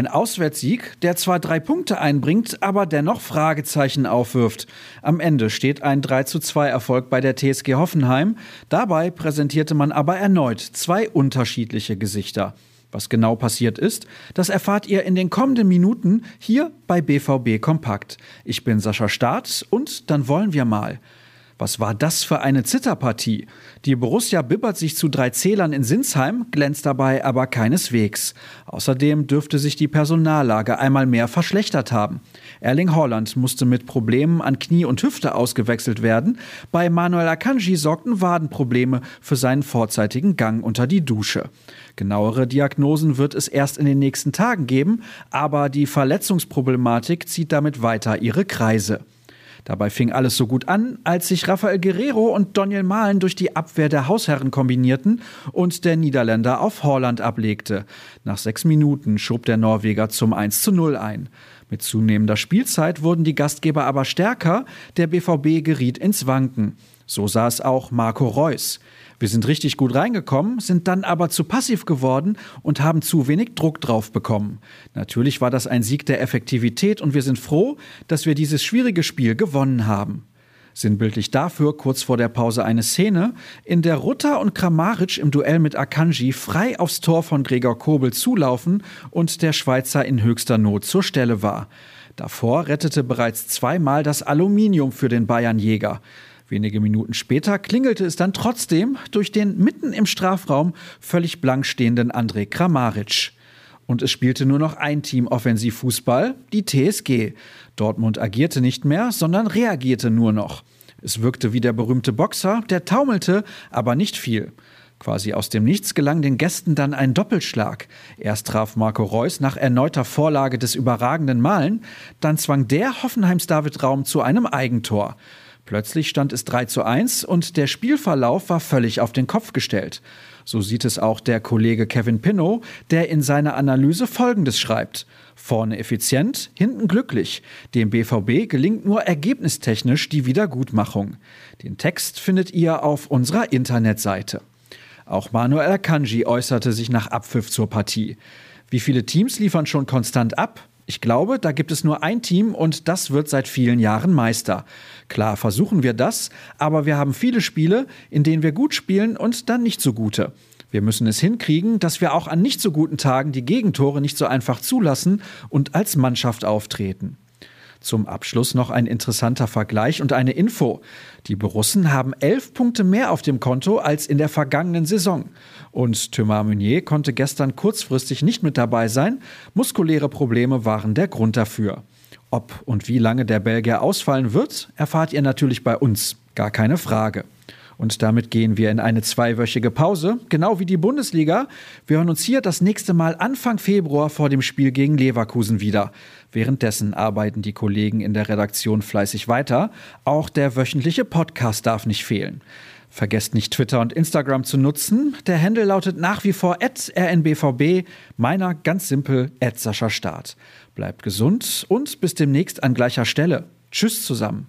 Ein Auswärtssieg, der zwar drei Punkte einbringt, aber dennoch Fragezeichen aufwirft. Am Ende steht ein 3 zu 2 Erfolg bei der TSG Hoffenheim. Dabei präsentierte man aber erneut zwei unterschiedliche Gesichter. Was genau passiert ist, das erfahrt ihr in den kommenden Minuten hier bei BVB Kompakt. Ich bin Sascha Staat und dann wollen wir mal. Was war das für eine Zitterpartie? Die Borussia bibbert sich zu drei Zählern in Sinsheim, glänzt dabei aber keineswegs. Außerdem dürfte sich die Personallage einmal mehr verschlechtert haben. Erling Holland musste mit Problemen an Knie und Hüfte ausgewechselt werden. Bei Manuel Akanji sorgten Wadenprobleme für seinen vorzeitigen Gang unter die Dusche. Genauere Diagnosen wird es erst in den nächsten Tagen geben, aber die Verletzungsproblematik zieht damit weiter ihre Kreise. Dabei fing alles so gut an, als sich Rafael Guerrero und Daniel Mahlen durch die Abwehr der Hausherren kombinierten und der Niederländer auf Holland ablegte. Nach sechs Minuten schob der Norweger zum 1 zu 0 ein. Mit zunehmender Spielzeit wurden die Gastgeber aber stärker, der BVB geriet ins Wanken. So sah es auch Marco Reus. Wir sind richtig gut reingekommen, sind dann aber zu passiv geworden und haben zu wenig Druck drauf bekommen. Natürlich war das ein Sieg der Effektivität und wir sind froh, dass wir dieses schwierige Spiel gewonnen haben. Sinnbildlich dafür kurz vor der Pause eine Szene, in der Rutter und Kramaric im Duell mit Akanji frei aufs Tor von Gregor Kobel zulaufen und der Schweizer in höchster Not zur Stelle war. Davor rettete bereits zweimal das Aluminium für den Bayernjäger. Wenige Minuten später klingelte es dann trotzdem durch den mitten im Strafraum völlig blank stehenden André Kramaric. Und es spielte nur noch ein Team Offensivfußball, die TSG. Dortmund agierte nicht mehr, sondern reagierte nur noch. Es wirkte wie der berühmte Boxer, der taumelte, aber nicht viel. Quasi aus dem Nichts gelang den Gästen dann ein Doppelschlag. Erst traf Marco Reus nach erneuter Vorlage des überragenden Malen, dann zwang der Hoffenheims David Raum zu einem Eigentor. Plötzlich stand es 3 zu 1 und der Spielverlauf war völlig auf den Kopf gestellt. So sieht es auch der Kollege Kevin Pinnow, der in seiner Analyse Folgendes schreibt. Vorne effizient, hinten glücklich. Dem BVB gelingt nur ergebnistechnisch die Wiedergutmachung. Den Text findet ihr auf unserer Internetseite. Auch Manuel Akanji äußerte sich nach Abpfiff zur Partie. Wie viele Teams liefern schon konstant ab? Ich glaube, da gibt es nur ein Team und das wird seit vielen Jahren Meister. Klar versuchen wir das, aber wir haben viele Spiele, in denen wir gut spielen und dann nicht so gute. Wir müssen es hinkriegen, dass wir auch an nicht so guten Tagen die Gegentore nicht so einfach zulassen und als Mannschaft auftreten. Zum Abschluss noch ein interessanter Vergleich und eine Info. Die Borussen haben elf Punkte mehr auf dem Konto als in der vergangenen Saison. Und Thomas Meunier konnte gestern kurzfristig nicht mit dabei sein. Muskuläre Probleme waren der Grund dafür. Ob und wie lange der Belgier ausfallen wird, erfahrt ihr natürlich bei uns. Gar keine Frage. Und damit gehen wir in eine zweiwöchige Pause, genau wie die Bundesliga. Wir hören uns hier das nächste Mal Anfang Februar vor dem Spiel gegen Leverkusen wieder. Währenddessen arbeiten die Kollegen in der Redaktion fleißig weiter. Auch der wöchentliche Podcast darf nicht fehlen. Vergesst nicht Twitter und Instagram zu nutzen. Der Handle lautet nach wie vor rnbvb, meiner ganz simpel Sascha Start. Bleibt gesund und bis demnächst an gleicher Stelle. Tschüss zusammen.